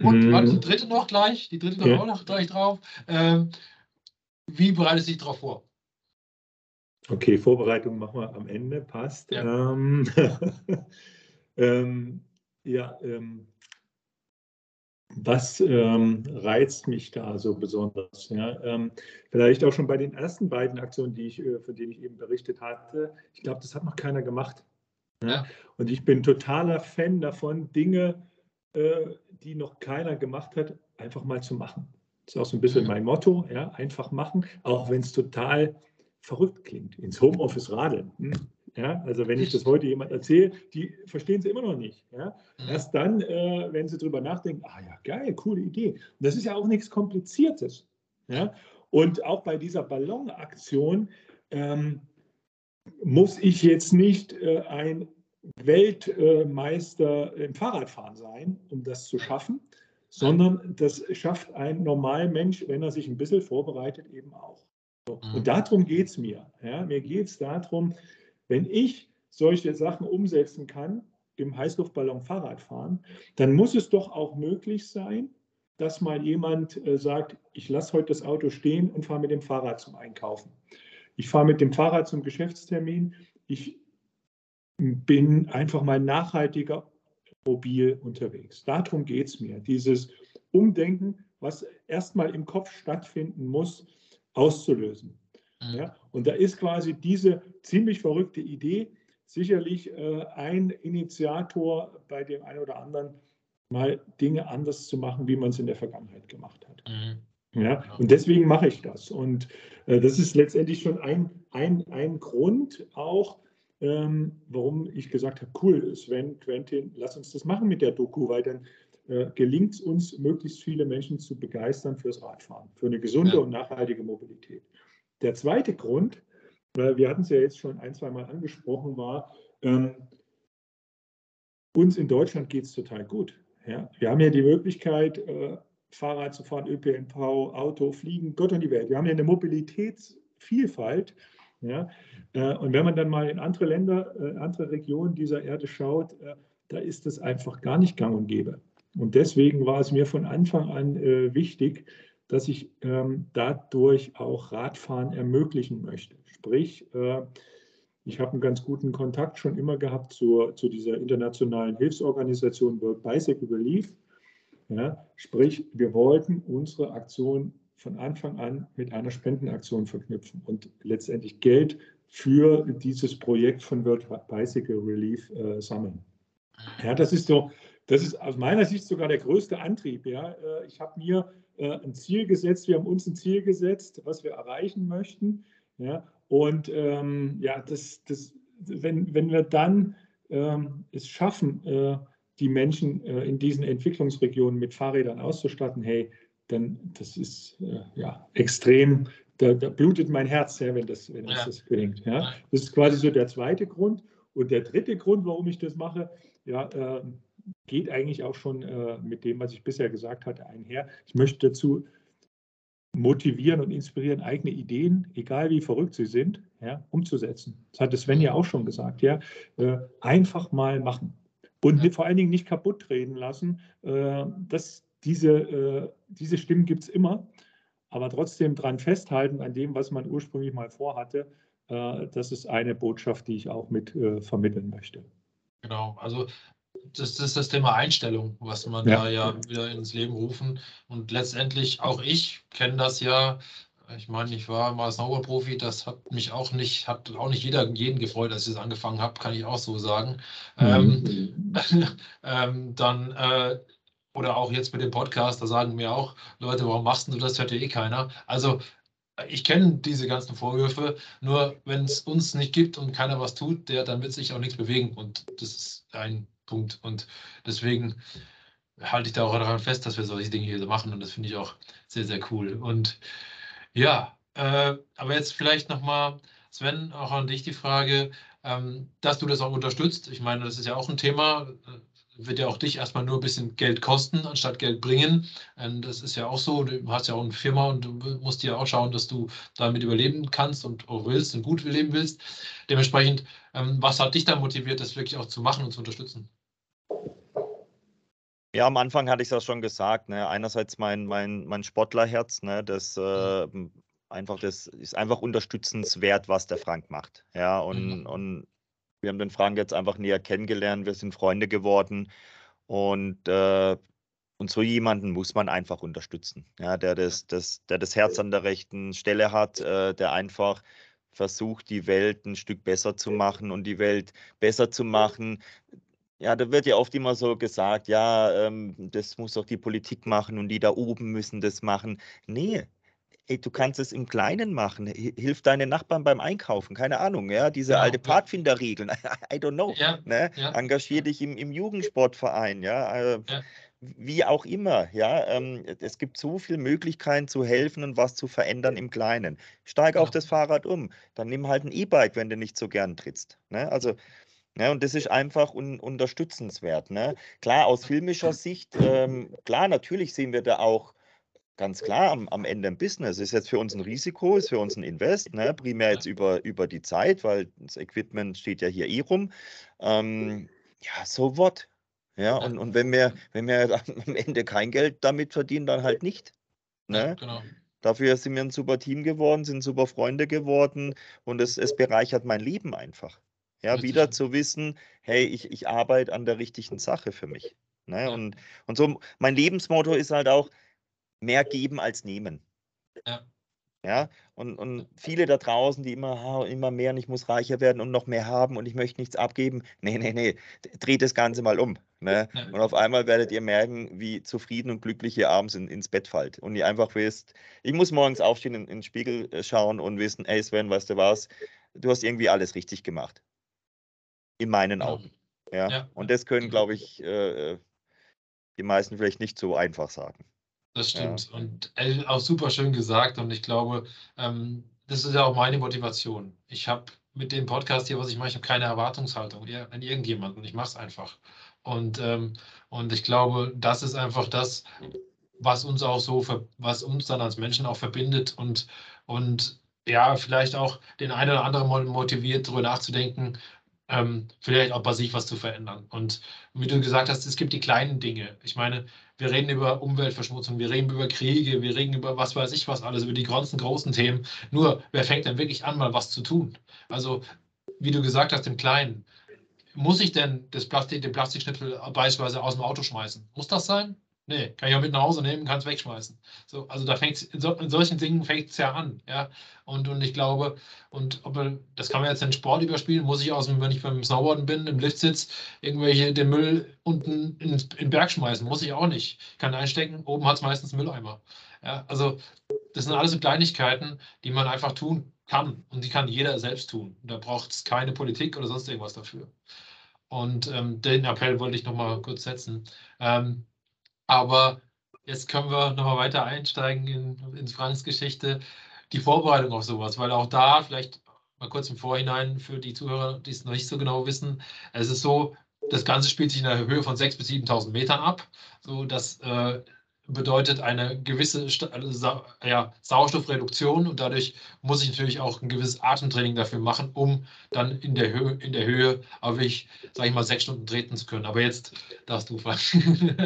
Und mhm. die dritte noch gleich, die dritte kommt ja. auch noch gleich drauf. Ähm, wie bereitest du dich darauf vor? Okay, Vorbereitung machen wir am Ende, passt. Ja, ähm, ähm, ja ähm, was ähm, reizt mich da so besonders? Ja? Ähm, vielleicht auch schon bei den ersten beiden Aktionen, die ich, äh, von denen ich eben berichtet hatte. Ich glaube, das hat noch keiner gemacht. Ja? Ja. Und ich bin totaler Fan davon, Dinge, äh, die noch keiner gemacht hat, einfach mal zu machen. Das ist auch so ein bisschen mein Motto, ja, einfach machen, auch wenn es total verrückt klingt, ins Homeoffice radeln. Hm? Ja, also wenn ich das heute jemand erzähle, die verstehen es immer noch nicht. Ja? Erst dann, äh, wenn sie drüber nachdenken, ah ja, geil, coole Idee. Und das ist ja auch nichts Kompliziertes. Ja? Und auch bei dieser Ballonaktion ähm, muss ich jetzt nicht äh, ein Weltmeister im Fahrradfahren sein, um das zu schaffen, sondern das schafft ein Normalmensch, wenn er sich ein bisschen vorbereitet, eben auch. So. Mhm. Und darum geht es mir. Ja? Mir geht es darum, wenn ich solche Sachen umsetzen kann, im Heißluftballon Fahrrad fahren, dann muss es doch auch möglich sein, dass mal jemand äh, sagt, ich lasse heute das Auto stehen und fahre mit dem Fahrrad zum Einkaufen. Ich fahre mit dem Fahrrad zum Geschäftstermin. Ich bin einfach mal nachhaltiger mobil unterwegs. Darum geht es mir, dieses Umdenken, was erstmal im Kopf stattfinden muss, auszulösen. Mhm. Ja? Und da ist quasi diese ziemlich verrückte Idee sicherlich äh, ein Initiator bei dem einen oder anderen, mal Dinge anders zu machen, wie man es in der Vergangenheit gemacht hat. Mhm. Ja, und deswegen mache ich das. Und äh, das ist letztendlich schon ein, ein, ein Grund auch, ähm, warum ich gesagt habe, cool, Sven, Quentin, lass uns das machen mit der Doku, weil dann äh, gelingt es uns, möglichst viele Menschen zu begeistern fürs Radfahren, für eine gesunde ja. und nachhaltige Mobilität. Der zweite Grund, weil wir hatten es ja jetzt schon ein, zwei Mal angesprochen, war, ähm, uns in Deutschland geht es total gut. Ja? Wir haben ja die Möglichkeit, äh, Fahrrad zu fahren, ÖPNV, Auto, Fliegen, Gott und die Welt. Wir haben ja eine Mobilitätsvielfalt. Ja? Äh, und wenn man dann mal in andere Länder, äh, andere Regionen dieser Erde schaut, äh, da ist das einfach gar nicht gang und gäbe. Und deswegen war es mir von Anfang an wichtig, dass ich ähm, dadurch auch Radfahren ermöglichen möchte. Sprich, ich habe einen ganz guten Kontakt schon immer gehabt zur, zu dieser internationalen Hilfsorganisation World Bicycle Relief. Ja, sprich, wir wollten unsere Aktion von Anfang an mit einer Spendenaktion verknüpfen und letztendlich Geld für dieses Projekt von World Bicycle Relief äh, sammeln. Ja, das ist so, das ist aus meiner Sicht sogar der größte Antrieb. Ja. Äh, ich habe mir äh, ein Ziel gesetzt, wir haben uns ein Ziel gesetzt, was wir erreichen möchten. Ja? Und ähm, ja, das, das, wenn, wenn wir dann ähm, es schaffen, äh, die Menschen äh, in diesen Entwicklungsregionen mit Fahrrädern auszustatten, hey, dann das ist äh, ja extrem, da, da, blutet mein Herz, ja, wenn das, wenn ja. das gelingt. Ja? Das ist quasi so der zweite Grund. Und der dritte Grund, warum ich das mache, ja, ähm, geht eigentlich auch schon äh, mit dem, was ich bisher gesagt hatte, einher. Ich möchte dazu motivieren und inspirieren, eigene Ideen, egal wie verrückt sie sind, ja, umzusetzen. Das hatte Sven ja auch schon gesagt, ja, äh, einfach mal machen und ja. vor allen Dingen nicht kaputt treten lassen. Äh, das, diese, äh, diese Stimmen gibt es immer, aber trotzdem dran festhalten an dem, was man ursprünglich mal vorhatte. Äh, das ist eine Botschaft, die ich auch mit äh, vermitteln möchte. Genau, also das, das ist das Thema Einstellung, was man ja. da ja wieder ins Leben rufen. Und letztendlich auch ich kenne das ja. Ich meine, ich war mal Snowboard-Profi, das hat mich auch nicht, hat auch nicht jeder jeden gefreut, als ich das angefangen habe, kann ich auch so sagen. Mhm. Ähm, ähm, dann äh, oder auch jetzt mit dem Podcast, da sagen mir auch Leute, warum machst du das? Hört ja eh keiner. Also ich kenne diese ganzen Vorwürfe, nur wenn es uns nicht gibt und keiner was tut, der, dann wird sich auch nichts bewegen. Und das ist ein Punkt. Und deswegen halte ich da auch daran fest, dass wir solche Dinge hier so machen. Und das finde ich auch sehr, sehr cool. Und ja, äh, aber jetzt vielleicht nochmal, Sven, auch an dich die Frage, ähm, dass du das auch unterstützt. Ich meine, das ist ja auch ein Thema, äh, wird ja auch dich erstmal nur ein bisschen Geld kosten, anstatt Geld bringen. Und das ist ja auch so, du hast ja auch eine Firma und du musst ja auch schauen, dass du damit überleben kannst und auch willst und gut leben willst. Dementsprechend, ähm, was hat dich da motiviert, das wirklich auch zu machen und zu unterstützen? Ja, am Anfang hatte ich es ja schon gesagt. Ne? Einerseits mein, mein, mein Sportlerherz, ne? das äh, einfach das ist einfach unterstützenswert, was der Frank macht. Ja, und, mhm. und wir haben den Frank jetzt einfach näher kennengelernt, wir sind Freunde geworden und äh, und so jemanden muss man einfach unterstützen, ja, der das, das, der das Herz an der rechten Stelle hat, äh, der einfach versucht, die Welt ein Stück besser zu machen und die Welt besser zu machen. Ja, da wird ja oft immer so gesagt, ja, ähm, das muss doch die Politik machen und die da oben müssen das machen. Nee, ey, du kannst es im Kleinen machen. Hilf deinen Nachbarn beim Einkaufen, keine Ahnung, ja, diese genau, alte Pfadfinderregeln, I don't know. Ja, ne? Ja, Engagier dich im, im Jugendsportverein, ja. Äh, ja. Wie auch immer, ja. Ähm, es gibt so viele Möglichkeiten zu helfen und was zu verändern im Kleinen. Steig auf das Fahrrad um, dann nimm halt ein E-Bike, wenn du nicht so gern trittst. Ne? Also ne, und das ist einfach un unterstützenswert. Ne? Klar, aus filmischer Sicht, ähm, klar, natürlich sehen wir da auch ganz klar am, am Ende ein Business. Ist jetzt für uns ein Risiko, ist für uns ein Invest, ne? primär jetzt über, über die Zeit, weil das Equipment steht ja hier eh rum. Ähm, ja, so what? Ja, und, und wenn wir, wenn wir am Ende kein Geld damit verdienen, dann halt nicht. Ne? Ja, genau. Dafür sind wir ein super Team geworden, sind super Freunde geworden und es, es bereichert mein Leben einfach. Ja, Richtig. wieder zu wissen, hey, ich, ich arbeite an der richtigen Sache für mich. Ne? Und, und so, mein Lebensmotto ist halt auch, mehr geben als nehmen. Ja. Ja, und, und viele da draußen, die immer, immer mehr und ich muss reicher werden und noch mehr haben und ich möchte nichts abgeben. Nee, nee, nee, dreht das Ganze mal um. Ne? Ja. Und auf einmal werdet ihr merken, wie zufrieden und glücklich ihr abends in, ins Bett fallt. Und ihr einfach wisst, ich muss morgens aufstehen, in, in den Spiegel äh, schauen und wissen, ey Sven, weißt du was, du hast irgendwie alles richtig gemacht. In meinen Augen. Ja. ja. Und das können, glaube ich, äh, äh, die meisten vielleicht nicht so einfach sagen. Das stimmt. Ja. Und auch super schön gesagt. Und ich glaube, ähm, das ist ja auch meine Motivation. Ich habe mit dem Podcast hier, was ich mache, ich habe keine Erwartungshaltung an irgendjemanden. Ich mache es einfach. Und, ähm, und ich glaube, das ist einfach das, was uns auch so, was uns dann als Menschen auch verbindet und, und ja, vielleicht auch den einen oder anderen motiviert, darüber nachzudenken, ähm, vielleicht auch bei sich was zu verändern. Und wie du gesagt hast, es gibt die kleinen Dinge. Ich meine, wir reden über Umweltverschmutzung, wir reden über Kriege, wir reden über was weiß ich was alles, über die ganzen großen Themen. Nur, wer fängt denn wirklich an, mal was zu tun? Also, wie du gesagt hast, im Kleinen. Muss ich denn das Plastik, den Plastikschnipsel beispielsweise aus dem Auto schmeißen? Muss das sein? Nee, kann ich auch mit nach Hause nehmen, kann es wegschmeißen. So, also da fängt in, so, in solchen Dingen fängt es ja an. Ja? Und, und ich glaube, und ob, das kann man jetzt in Sport überspielen, muss ich aus dem, wenn ich beim Snowboarden bin, im Liftsitz, irgendwelche den Müll unten in, in den Berg schmeißen. Muss ich auch nicht. Ich kann einstecken, oben hat es meistens Mülleimer. Ja? Also das sind alles so Kleinigkeiten, die man einfach tun kann. Und die kann jeder selbst tun. Da braucht es keine Politik oder sonst irgendwas dafür. Und ähm, den Appell wollte ich nochmal kurz setzen. Ähm, aber jetzt können wir nochmal weiter einsteigen in, in Franks Geschichte, die Vorbereitung auf sowas, weil auch da vielleicht mal kurz im Vorhinein für die Zuhörer, die es noch nicht so genau wissen, es ist so, das Ganze spielt sich in der Höhe von 6.000 bis 7.000 Metern ab, so dass äh, bedeutet eine gewisse also ja, Sauerstoffreduktion und dadurch muss ich natürlich auch ein gewisses Atemtraining dafür machen, um dann in der Höhe, in der Höhe auf ich, sage ich mal, sechs Stunden treten zu können. Aber jetzt darfst du fragen.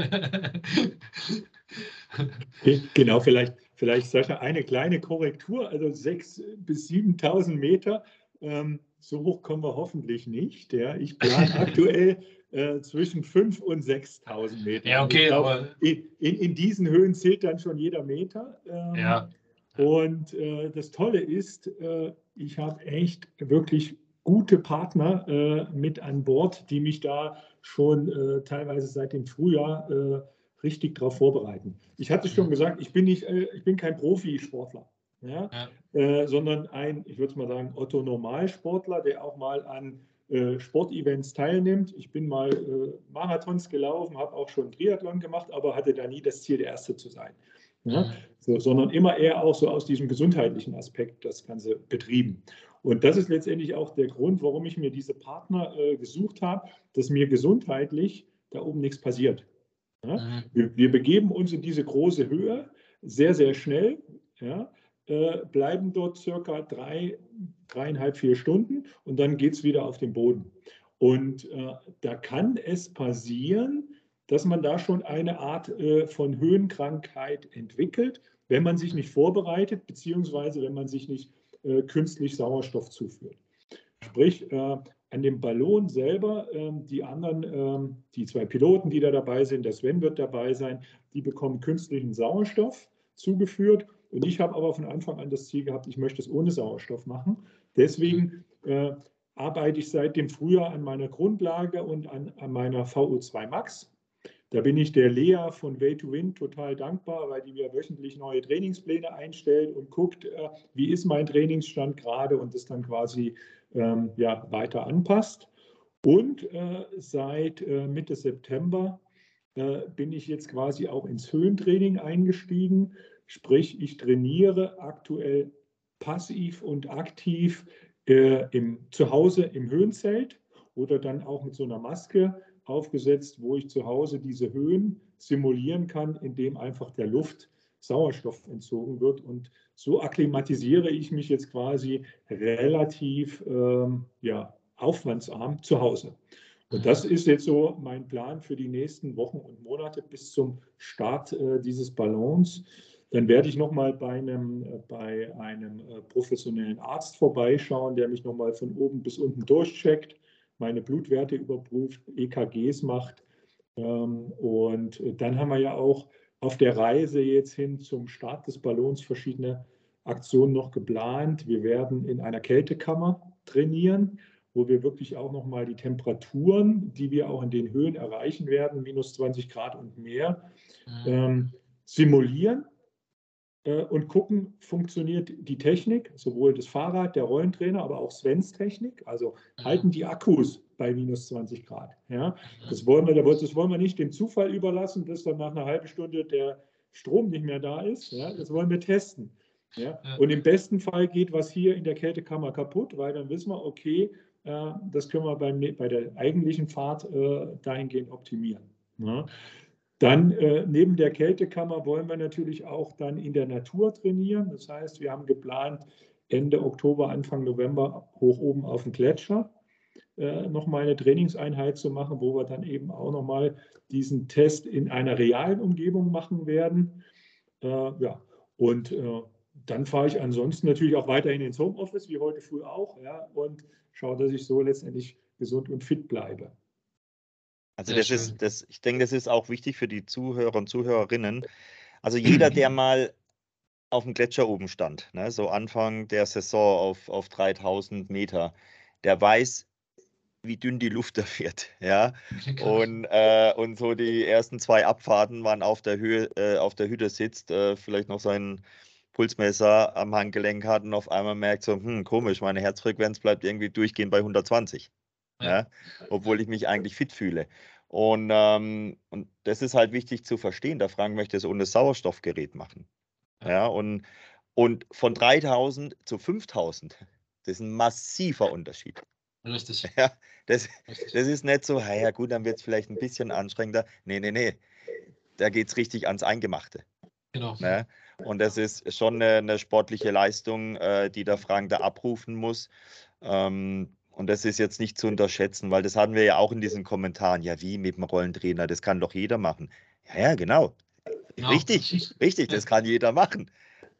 genau, vielleicht, vielleicht Sascha, eine kleine Korrektur, also 6.000 bis 7.000 Meter. Ähm, so hoch kommen wir hoffentlich nicht. Ja. Ich plane aktuell äh, zwischen 5.000 und 6.000 Meter. Ja, okay, glaub, aber. In, in, in, diesen Höhen zählt dann schon jeder Meter. Ähm, ja. Und äh, das Tolle ist, äh, ich habe echt wirklich gute Partner äh, mit an Bord, die mich da schon äh, teilweise seit dem Frühjahr äh, richtig darauf vorbereiten. Ich hatte schon mhm. gesagt, ich bin, nicht, ich bin kein Profisportler. Ja, ja. sondern ein, ich würde mal sagen, Otto-Normalsportler, der auch mal an Sportevents teilnimmt. Ich bin mal äh, Marathons gelaufen, habe auch schon Triathlon gemacht, aber hatte da nie das Ziel, der Erste zu sein. Ja? Mhm. So, sondern immer eher auch so aus diesem gesundheitlichen Aspekt das Ganze betrieben. Und das ist letztendlich auch der Grund, warum ich mir diese Partner äh, gesucht habe, dass mir gesundheitlich da oben nichts passiert. Ja? Mhm. Wir, wir, begeben uns in diese große Höhe sehr, sehr schnell. Ja? Äh, bleiben dort circa drei, dreieinhalb, vier Stunden und dann geht es wieder auf den Boden. Und äh, da kann es passieren, dass man da schon eine Art äh, von Höhenkrankheit entwickelt, wenn man sich nicht vorbereitet, beziehungsweise wenn man sich nicht äh, künstlich Sauerstoff zuführt. Sprich, äh, an dem Ballon selber, ähm, die anderen, ähm, die zwei Piloten, die da dabei sind, der Sven wird dabei sein, die bekommen künstlichen Sauerstoff zugeführt und ich habe aber von Anfang an das Ziel gehabt, ich möchte es ohne Sauerstoff machen, Deswegen äh, arbeite ich seit dem Frühjahr an meiner Grundlage und an, an meiner VO2 Max. Da bin ich der Lea von Way to Win total dankbar, weil die mir wöchentlich neue Trainingspläne einstellt und guckt, äh, wie ist mein Trainingsstand gerade und das dann quasi ähm, ja, weiter anpasst. Und äh, seit äh, Mitte September äh, bin ich jetzt quasi auch ins Höhentraining eingestiegen. Sprich, ich trainiere aktuell passiv und aktiv äh, im, zu Hause im Höhenzelt oder dann auch mit so einer Maske aufgesetzt, wo ich zu Hause diese Höhen simulieren kann, indem einfach der Luft Sauerstoff entzogen wird. Und so akklimatisiere ich mich jetzt quasi relativ ähm, ja, aufwandsarm zu Hause. Und das ist jetzt so mein Plan für die nächsten Wochen und Monate bis zum Start äh, dieses Ballons. Dann werde ich nochmal bei einem, äh, bei einem äh, professionellen Arzt vorbeischauen, der mich nochmal von oben bis unten durchcheckt meine Blutwerte überprüft, EKGs macht. Ähm, und dann haben wir ja auch auf der Reise jetzt hin zum Start des Ballons verschiedene Aktionen noch geplant. Wir werden in einer Kältekammer trainieren, wo wir wirklich auch nochmal die Temperaturen, die wir auch in den Höhen erreichen werden, minus 20 Grad und mehr, mhm. ähm, simulieren äh, und gucken, funktioniert die Technik, sowohl das Fahrrad, der Rollentrainer, aber auch Svens Technik. Also mhm. halten die Akkus bei minus 20 Grad. Ja? Mhm. Das, wollen wir, das wollen wir nicht dem Zufall überlassen, dass dann nach einer halben Stunde der Strom nicht mehr da ist. Ja? Das wollen wir testen. Ja? Und im besten Fall geht was hier in der Kältekammer kaputt, weil dann wissen wir, okay, äh, das können wir beim, bei der eigentlichen Fahrt äh, dahingehend optimieren. Ja? Dann äh, neben der Kältekammer wollen wir natürlich auch dann in der Natur trainieren. Das heißt, wir haben geplant, Ende Oktober, Anfang November hoch oben auf dem Gletscher äh, nochmal eine Trainingseinheit zu machen, wo wir dann eben auch nochmal diesen Test in einer realen Umgebung machen werden. Äh, ja, und äh, dann fahre ich ansonsten natürlich auch weiterhin ins Homeoffice, wie heute früh auch, ja, und schaue, dass ich so letztendlich gesund und fit bleibe. Also das ist, das, ich denke, das ist auch wichtig für die Zuhörer und Zuhörerinnen. Also jeder, der mal auf dem Gletscher oben stand, ne, so Anfang der Saison auf, auf 3000 Meter, der weiß, wie dünn die Luft da wird. Ja? Und, äh, und so die ersten zwei Abfahrten waren auf der Höhe, äh, auf der Hütte sitzt, äh, vielleicht noch sein Pulsmesser am Handgelenk hat und auf einmal merkt so, hm, komisch, meine Herzfrequenz bleibt irgendwie durchgehend bei 120. Ja. ja? Obwohl ich mich eigentlich fit fühle. Und, ähm, und das ist halt wichtig zu verstehen. Der Frank möchte es ohne Sauerstoffgerät machen. Ja, und, und von 3000 zu 5000, das ist ein massiver Unterschied. Richtig. Ja, das, Richtig. das ist nicht so, ja gut, dann wird es vielleicht ein bisschen anstrengender. Nee, nee, nee. Da geht es richtig ans Eingemachte. Genau. Ne? Und das ist schon eine, eine sportliche Leistung, äh, die der Frank da abrufen muss. Ähm, und das ist jetzt nicht zu unterschätzen, weil das hatten wir ja auch in diesen Kommentaren. Ja, wie mit dem Rollentrainer? Das kann doch jeder machen. Ja, ja, genau. genau. Richtig, richtig, das kann jeder machen.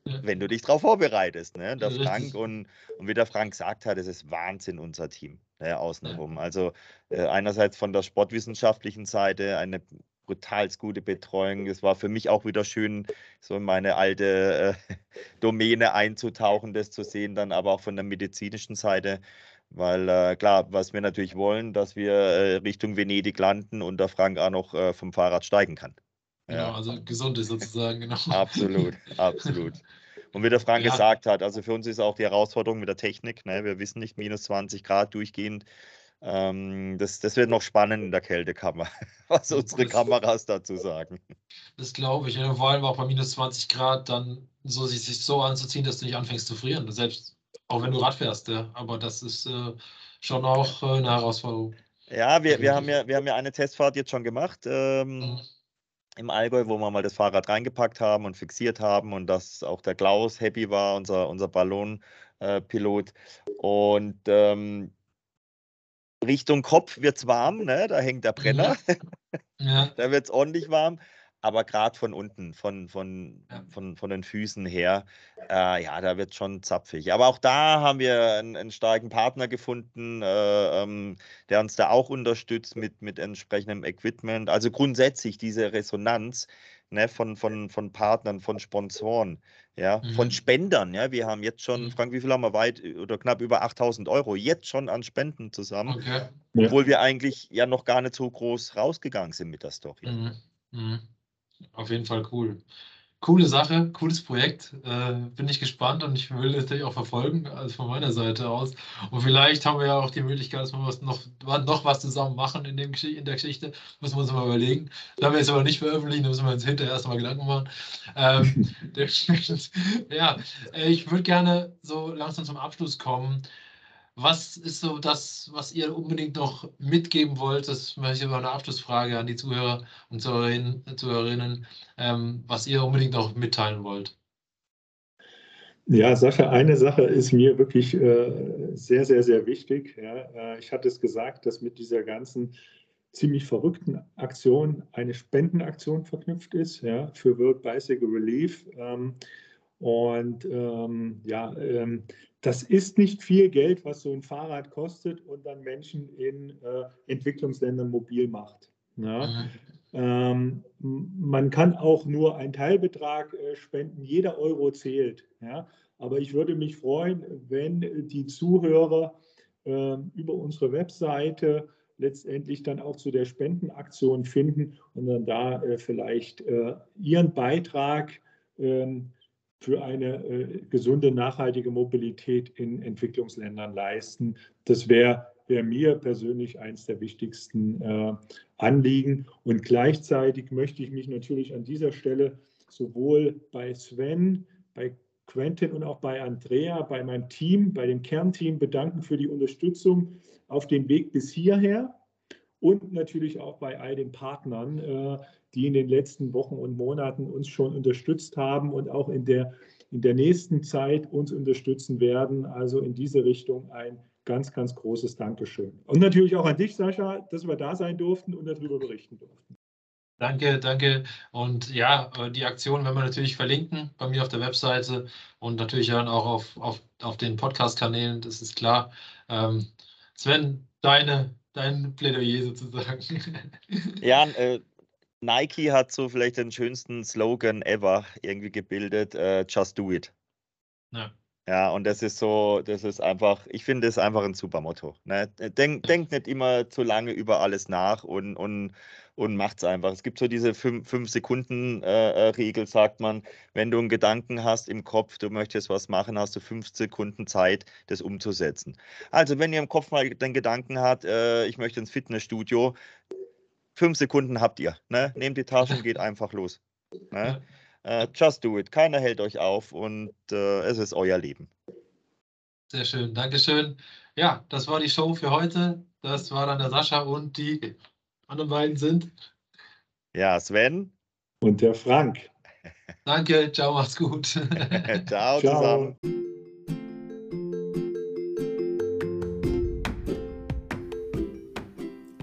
Wenn du dich darauf vorbereitest. Ne? Der Frank und, und wie der Frank gesagt hat, es ist Wahnsinn, unser Team ne, außenrum. Also äh, einerseits von der sportwissenschaftlichen Seite eine brutal gute Betreuung. Es war für mich auch wieder schön, so in meine alte äh, Domäne einzutauchen, das zu sehen, dann aber auch von der medizinischen Seite weil äh, klar, was wir natürlich wollen, dass wir äh, Richtung Venedig landen und der Frank auch noch äh, vom Fahrrad steigen kann. Genau, ja. also gesund ist sozusagen, genau. Absolut, absolut. Und wie der Frank ja. gesagt hat, also für uns ist auch die Herausforderung mit der Technik. Ne? Wir wissen nicht, minus 20 Grad durchgehend. Ähm, das, das wird noch spannend in der Kältekammer, was unsere das, Kameras dazu sagen. Das glaube ich. Ja, vor allem auch bei minus 20 Grad dann so sich so anzuziehen, dass du nicht anfängst zu frieren. Selbst auch wenn du Rad fährst, ja. Aber das ist äh, schon auch äh, eine Herausforderung. Ja, wir, wir, haben ja, wir haben ja eine Testfahrt jetzt schon gemacht ähm, mhm. im Allgäu, wo wir mal das Fahrrad reingepackt haben und fixiert haben und dass auch der Klaus happy war, unser, unser Ballonpilot. Und ähm, Richtung Kopf wird es warm, ne? da hängt der Brenner. Ja. Ja. da wird es ordentlich warm. Aber gerade von unten, von, von, Ja. von, von den Füßen her, äh, ja, da wird schon zapfig. Aber auch da haben wir einen, einen starken Partner gefunden, äh, ähm, der uns da auch unterstützt mit, mit entsprechendem Equipment. Also grundsätzlich diese Resonanz ne, von, von, von Partnern, von Sponsoren, ja, von Mhm. Spendern. Ja. Wir haben jetzt schon, Mhm. Frank, wie viel haben wir weit oder knapp über 8000 Euro jetzt schon an Spenden zusammen, Okay. Ja. obwohl wir eigentlich ja noch gar nicht so groß rausgegangen sind mit der Story. Mhm. Mhm. Auf jeden Fall cool. Coole Sache, cooles Projekt. Äh, bin ich gespannt und ich will es natürlich auch verfolgen, also von meiner Seite aus. Und vielleicht haben wir ja auch die Möglichkeit, dass wir was noch, noch was zusammen machen in, dem, in der Geschichte. Müssen wir uns mal überlegen. Da wir jetzt aber nicht veröffentlichen, da müssen wir uns hinterher erstmal Gedanken machen. Ähm, ja, äh, ich würde gerne so langsam zum Abschluss kommen. Was ist so das, was ihr unbedingt noch mitgeben wollt? Das ist vielleicht immer eine Abschlussfrage an die Zuhörer und Zuhörerinnen, ähm, was ihr unbedingt noch mitteilen wollt. Ja, Sascha, eine Sache ist mir wirklich äh, sehr, sehr, sehr wichtig. Ja, äh, ich hatte es gesagt, dass mit dieser ganzen ziemlich verrückten Aktion eine Spendenaktion verknüpft ist ja, für World Bicycle Relief. Ähm, und ähm, ja, ähm, das ist nicht viel Geld, was so ein Fahrrad kostet und dann Menschen in äh, Entwicklungsländern mobil macht. Ja. Mhm. Ähm, man kann auch nur einen Teilbetrag äh, spenden, jeder Euro zählt. Ja? Aber ich würde mich freuen, wenn die Zuhörer ähm, über unsere Webseite letztendlich dann auch zu der Spendenaktion finden und dann da äh, vielleicht äh, ihren Beitrag ähm, für eine äh, gesunde, nachhaltige Mobilität in Entwicklungsländern leisten. Das wäre wär mir persönlich eines der wichtigsten äh, Anliegen. Und gleichzeitig möchte ich mich natürlich an dieser Stelle sowohl bei Sven, bei Quentin und auch bei Andrea, bei meinem Team, bei dem Kernteam bedanken für die Unterstützung auf dem Weg bis hierher und natürlich auch bei all den Partnern, äh, die in den letzten Wochen und Monaten uns schon unterstützt haben und auch in der, in der nächsten Zeit uns unterstützen werden. Also in diese Richtung ein ganz, ganz großes Dankeschön. Und natürlich auch an dich, Sascha, dass wir da sein durften und darüber berichten durften. Danke, danke. Und ja, äh, die Aktion werden wir natürlich verlinken bei mir auf der Webseite und natürlich dann auch auf, auf, auf den Podcast-Kanälen, das ist klar. Ähm, Sven, deine, dein Plädoyer sozusagen. Ja, äh, Nike hat so vielleicht den schönsten Slogan ever irgendwie gebildet, äh, Just Do It. Ja. Ja, und das ist so, das ist einfach, ich finde es einfach ein super Motto. Ne? Denk, denkt nicht immer zu lange über alles nach und, und, und macht es einfach. Es gibt so diese 5-Sekunden-Regel, sagt man, wenn du einen Gedanken hast im Kopf, du möchtest was machen, hast du fünf Sekunden Zeit, das umzusetzen. Also, wenn ihr im Kopf mal den Gedanken habt, äh, ich möchte ins Fitnessstudio, fünf Sekunden habt ihr. Ne? Nehmt die Tasche und geht einfach los. Ne? Äh, just do it. Keiner hält euch auf und äh, es ist euer Leben. Sehr schön, Dankeschön. Ja, das war die Show für heute. Das war dann der Sascha und die anderen beiden sind. Ja, Sven. Und der Frank. Danke, ciao, macht's gut. Ciao, Ciao. zusammen.